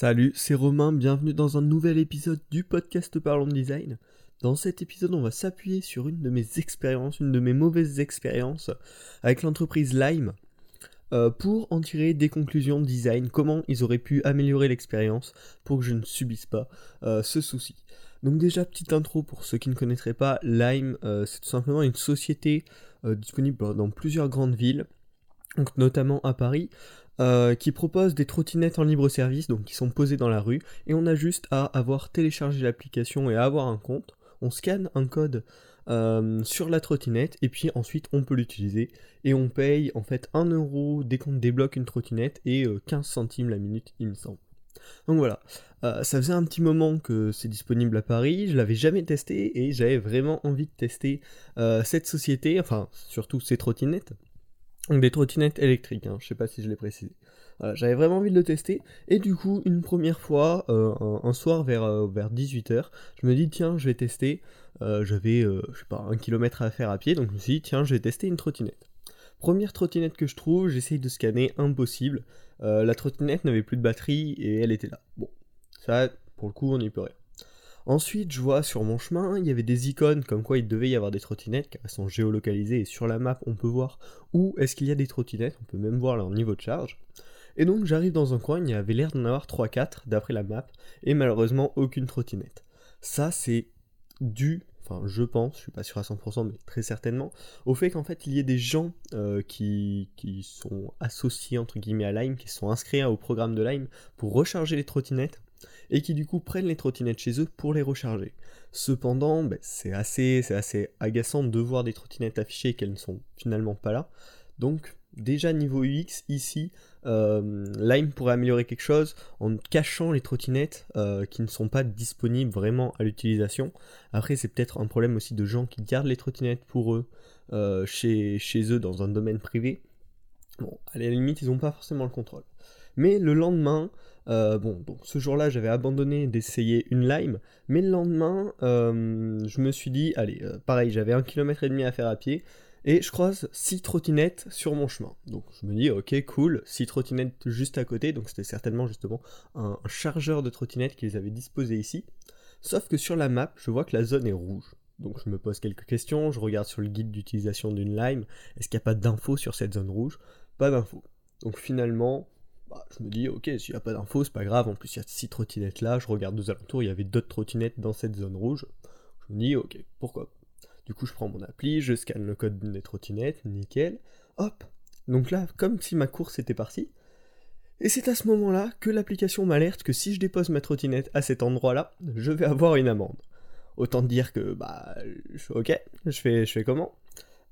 Salut, c'est Romain, bienvenue dans un nouvel épisode du podcast Parlons Design. Dans cet épisode, on va s'appuyer sur une de mes expériences, une de mes mauvaises expériences avec l'entreprise Lime euh, pour en tirer des conclusions de design, comment ils auraient pu améliorer l'expérience pour que je ne subisse pas euh, ce souci. Donc déjà, petite intro pour ceux qui ne connaîtraient pas, Lime, euh, c'est tout simplement une société disponible dans plusieurs grandes villes, donc notamment à Paris, qui propose des trottinettes en libre service, donc qui sont posées dans la rue, et on a juste à avoir téléchargé l'application et à avoir un compte. On scanne un code euh, sur la trottinette et puis ensuite on peut l'utiliser et on paye en fait 1 euro dès qu'on débloque une trottinette et 15 euh, centimes la minute il me semble. Donc voilà, euh, ça faisait un petit moment que c'est disponible à Paris, je l'avais jamais testé et j'avais vraiment envie de tester cette société, enfin surtout ces trottinettes. Donc des trottinettes électriques, hein, je sais pas si je l'ai précisé. j'avais vraiment envie de le tester, et du coup, une première fois, un, soir vers, vers 18h, je me dis, tiens, je vais tester, euh, j'avais, euh, je sais pas, un kilomètre à faire à pied, donc je me suis dit, tiens, je vais tester une trottinette. Première trottinette que je trouve, j'essaye de scanner, impossible. Euh, la trottinette n'avait plus de batterie et elle était là. Bon, ça, pour le coup, on n'y peut rien. Ensuite, je vois sur mon chemin, il y avait des icônes comme quoi il devait y avoir des trottinettes, car elles sont géolocalisées et sur la map, on peut voir où est-ce qu'il y a des trottinettes, on peut même voir leur niveau de charge. Et donc j'arrive dans un coin, il y avait l'air d'en avoir 3-4 d'après la map, et malheureusement aucune trottinette. Ça c'est dû je pense, je suis pas sûr à 100%, mais très certainement, au fait qu'en fait il y ait des gens euh, qui, sont associés entre guillemets à Lime, qui sont inscrits au programme de Lime pour recharger les trottinettes, et qui du coup prennent les trottinettes chez eux pour les recharger. Cependant, ben, c'est assez, assez agaçant de voir des trottinettes affichées qu'elles ne sont finalement pas là. Donc déjà niveau UX ici, euh, Lime pourrait améliorer quelque chose en cachant les trottinettes euh, qui ne sont pas disponibles vraiment à l'utilisation. Après c'est peut-être un problème aussi de gens qui gardent les trottinettes pour eux euh, chez, chez, eux dans un domaine privé. Bon, à la limite ils n'ont pas forcément le contrôle. Mais le lendemain, bon, donc ce jour-là j'avais abandonné d'essayer une lime, mais le lendemain je me suis dit, allez, pareil, j'avais un kilomètre et demi à faire à pied, et je croise 6 trottinettes sur mon chemin. Donc je me dis, ok, cool, 6 trottinettes juste à côté, donc c'était certainement justement un, chargeur de trottinettes qu'ils avaient disposé ici. Sauf que sur la map, je vois que la zone est rouge. Donc je me pose quelques questions, je regarde sur le guide d'utilisation d'une lime, est-ce qu'il n'y a pas d'infos sur cette zone rouge? Pas d'infos. Donc finalement, bah, je me dis, ok, s'il n'y a pas d'infos, c'est pas grave, en plus il y a 6 trottinettes là, je regarde aux alentours, il y avait d'autres trottinettes dans cette zone rouge. Je me dis, ok, pourquoi du coup, je prends mon appli, je scanne le code des trottinettes, nickel. Hop Donc là, comme si ma course était partie. Et c'est à ce moment-là que l'application m'alerte que si je dépose ma trottinette à cet endroit-là, je vais avoir une amende. Autant dire que, bah, ok, je fais, je fais comment?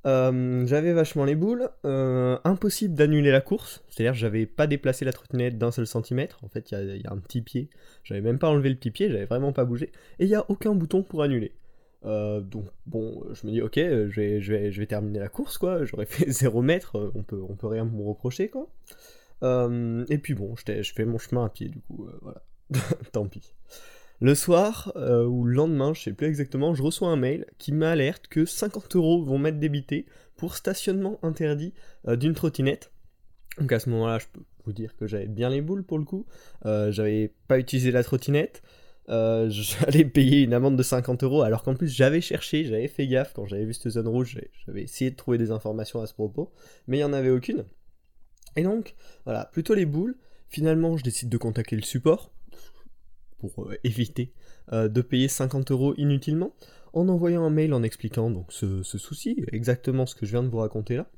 Euh, J'avais vachement les boules, euh, impossible d'annuler la course, c'est-à-dire j'avais pas déplacé la trottinette d'un seul centimètre, en fait il y, a un petit pied, j'avais même pas enlevé le petit pied, j'avais vraiment pas bougé, et il y a aucun bouton pour annuler. Euh, donc bon, je me dis ok, je vais, je vais, terminer la course quoi. J'aurais fait 0 mètres, on peut, peut rien me reprocher quoi. Et puis bon, je, fais mon chemin à pied du coup, voilà. Tant pis. Le soir ou le lendemain, je sais plus exactement, je reçois un mail qui m'alerte que 50 euros vont m'être débités pour stationnement interdit d'une trottinette. Donc à ce moment-là, je peux vous dire que j'avais bien les boules pour le coup. j'avais pas utilisé la trottinette. Euh, j'allais payer une amende de 50 euros alors qu'en plus j'avais cherché, j'avais fait gaffe quand j'avais vu cette zone rouge, j'avais essayé de trouver des informations à ce propos, mais il n'y en avait aucune. Et donc, voilà, plutôt les boules. Finalement, je décide de contacter le support pour euh, éviter euh, de payer 50 euros inutilement en envoyant un mail en expliquant donc ce, souci, exactement ce que je viens de vous raconter là.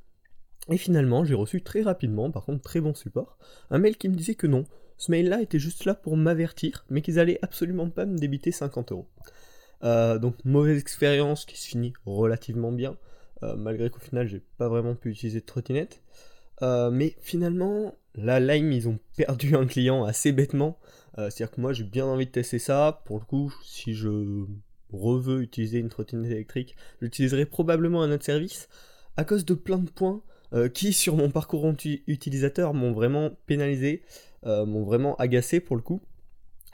Et finalement, j'ai reçu très rapidement, par contre très bon support, un mail qui me disait que non, ce mail-là était juste là pour m'avertir, mais qu'ils allaient absolument pas me débiter 50 euros. Euh, donc mauvaise expérience qui se finit relativement bien, malgré qu'au final j'ai pas vraiment pu utiliser de trottinette. Mais finalement, la Lime, ils ont perdu un client assez bêtement. C'est-à-dire que moi j'ai bien envie de tester ça. Pour le coup, si je reveux utiliser une trottinette électrique, j'utiliserai probablement un autre service à cause de plein de points qui sur mon parcours utilisateur m'ont vraiment pénalisé. Euh, m'ont vraiment agacé pour le coup.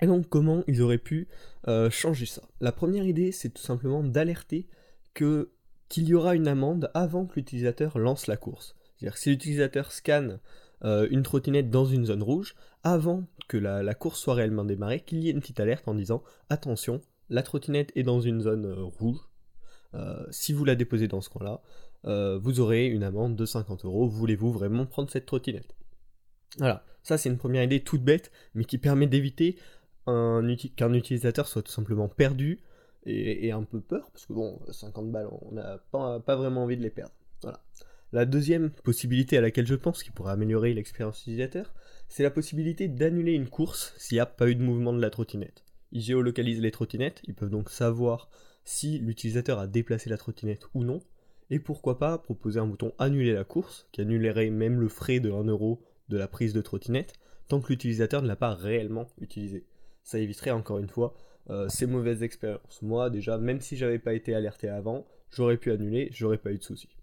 Et donc comment ils auraient pu euh, changer ça? La première idée, c'est tout simplement d'alerter que qu'il y aura une amende avant que l'utilisateur lance la course. C'est-à-dire si l'utilisateur scanne euh, une trottinette dans une zone rouge, avant que la, course soit réellement démarrée, qu'il y ait une petite alerte en disant attention, la trottinette est dans une zone euh, rouge. Euh, si vous la déposez dans ce coin-là, euh, vous aurez une amende de 50 euros. Voulez-vous vraiment prendre cette trottinette? Voilà, ça c'est une première idée toute bête, mais qui permet d'éviter qu'un utilisateur soit tout simplement perdu et, un peu peur, parce que bon, 50 balles, on n'a pas, vraiment envie de les perdre. Voilà. La deuxième possibilité à laquelle je pense qui pourrait améliorer l'expérience utilisateur, c'est la possibilité d'annuler une course s'il n'y a pas eu de mouvement de la trottinette. Ils géolocalisent les trottinettes, ils peuvent donc savoir si l'utilisateur a déplacé la trottinette ou non, et pourquoi pas proposer un bouton annuler la course, qui annulerait même le frais de 1 euro de la prise de trottinette, tant que l'utilisateur ne l'a pas réellement utilisé. Ça éviterait encore une fois euh, ces mauvaises expériences. Moi déjà, même si j'avais pas été alerté avant, j'aurais pu annuler, j'aurais pas eu de soucis.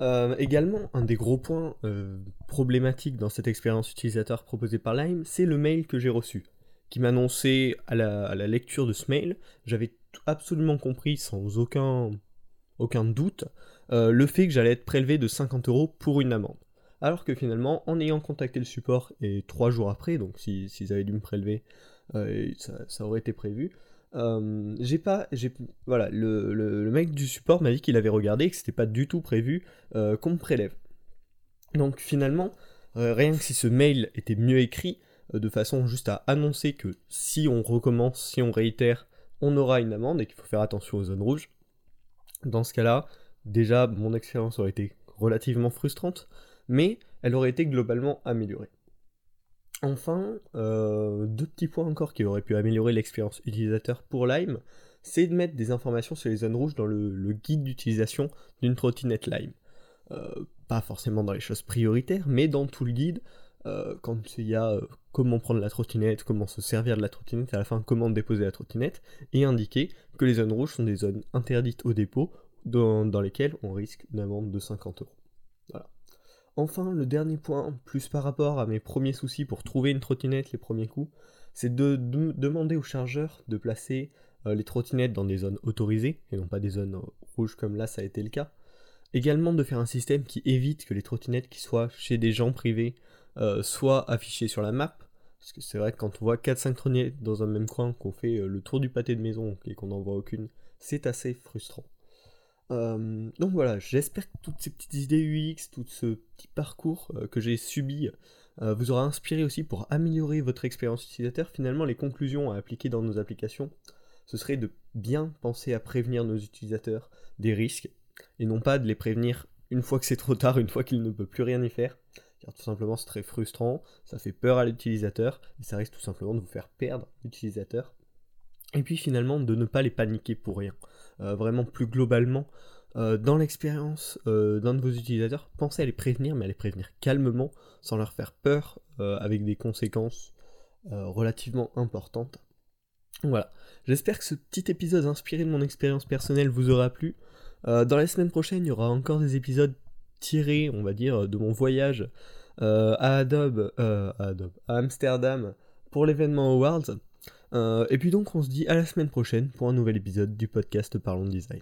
Euh, également, un des gros points euh, problématiques dans cette expérience utilisateur proposée par Lime, c'est le mail que j'ai reçu, qui m'annonçait à la, lecture de ce mail, j'avais absolument compris sans aucun, aucun doute, euh, le fait que j'allais être prélevé de 50 euros pour une amende. Alors que finalement, en ayant contacté le support, et trois jours après, donc s'ils avaient dû me prélever, ça, aurait été prévu, euh, j'ai pas, j'ai, voilà, le, mec du support m'a dit qu'il avait regardé et que c'était pas du tout prévu euh, qu'on me prélève. Donc finalement, euh, rien que si ce mail était mieux écrit, de façon juste à annoncer que si on recommence, si on réitère, on aura une amende et qu'il faut faire attention aux zones rouges. Dans ce cas-là, déjà mon expérience aurait été relativement frustrante, mais elle aurait été globalement améliorée. Enfin, euh, deux petits points encore qui auraient pu améliorer l'expérience utilisateur pour Lime, c'est de mettre des informations sur les zones rouges dans le, guide d'utilisation d'une trottinette Lime. Euh, pas forcément dans les choses prioritaires, mais dans tout le guide, euh, quand il y a comment prendre la trottinette, comment se servir de la trottinette, à la fin comment déposer la trottinette, et indiquer que les zones rouges sont des zones interdites au dépôt, dans, lesquelles on risque une amende de 50 euros. Voilà. Enfin, le dernier point, plus par rapport à mes premiers soucis pour trouver une trottinette les premiers coups, c'est de, demander au chargeur de placer euh, les trottinettes dans des zones autorisées, et non pas des zones rouges comme là ça a été le cas. Également de faire un système qui évite que les trottinettes qui soient chez des gens privés euh, soient affichées sur la map, parce que c'est vrai que quand on voit 4-5 trottinettes dans un même coin, qu'on fait euh, le tour du pâté de maison et qu'on n'en voit aucune, c'est assez frustrant. Euh, donc voilà, j'espère que toutes ces petites idées UX, tout ce petit parcours euh, que j'ai subi euh, vous aura inspiré aussi pour améliorer votre expérience utilisateur. Finalement, les conclusions à appliquer dans nos applications, ce serait de bien penser à prévenir nos utilisateurs des risques et non pas de les prévenir une fois que c'est trop tard, une fois qu'il ne peut plus rien y faire. Car tout simplement, c'est très frustrant, ça fait peur à l'utilisateur et ça risque tout simplement de vous faire perdre l'utilisateur. Et puis finalement, de ne pas les paniquer pour rien. Euh, vraiment plus globalement, euh, dans l'expérience euh, d'un de vos utilisateurs, pensez à les prévenir, mais à les prévenir calmement, sans leur faire peur, avec des conséquences relativement importantes. Voilà, j'espère que ce petit épisode inspiré de mon expérience personnelle vous aura plu. dans la semaine prochaine, il y aura encore des épisodes tirés, on va dire, de mon voyage à Adobe, à Adobe, à Amsterdam pour l'événement Awards. Euh, et puis donc on se dit à la semaine prochaine pour un nouvel épisode du podcast Parlons Design.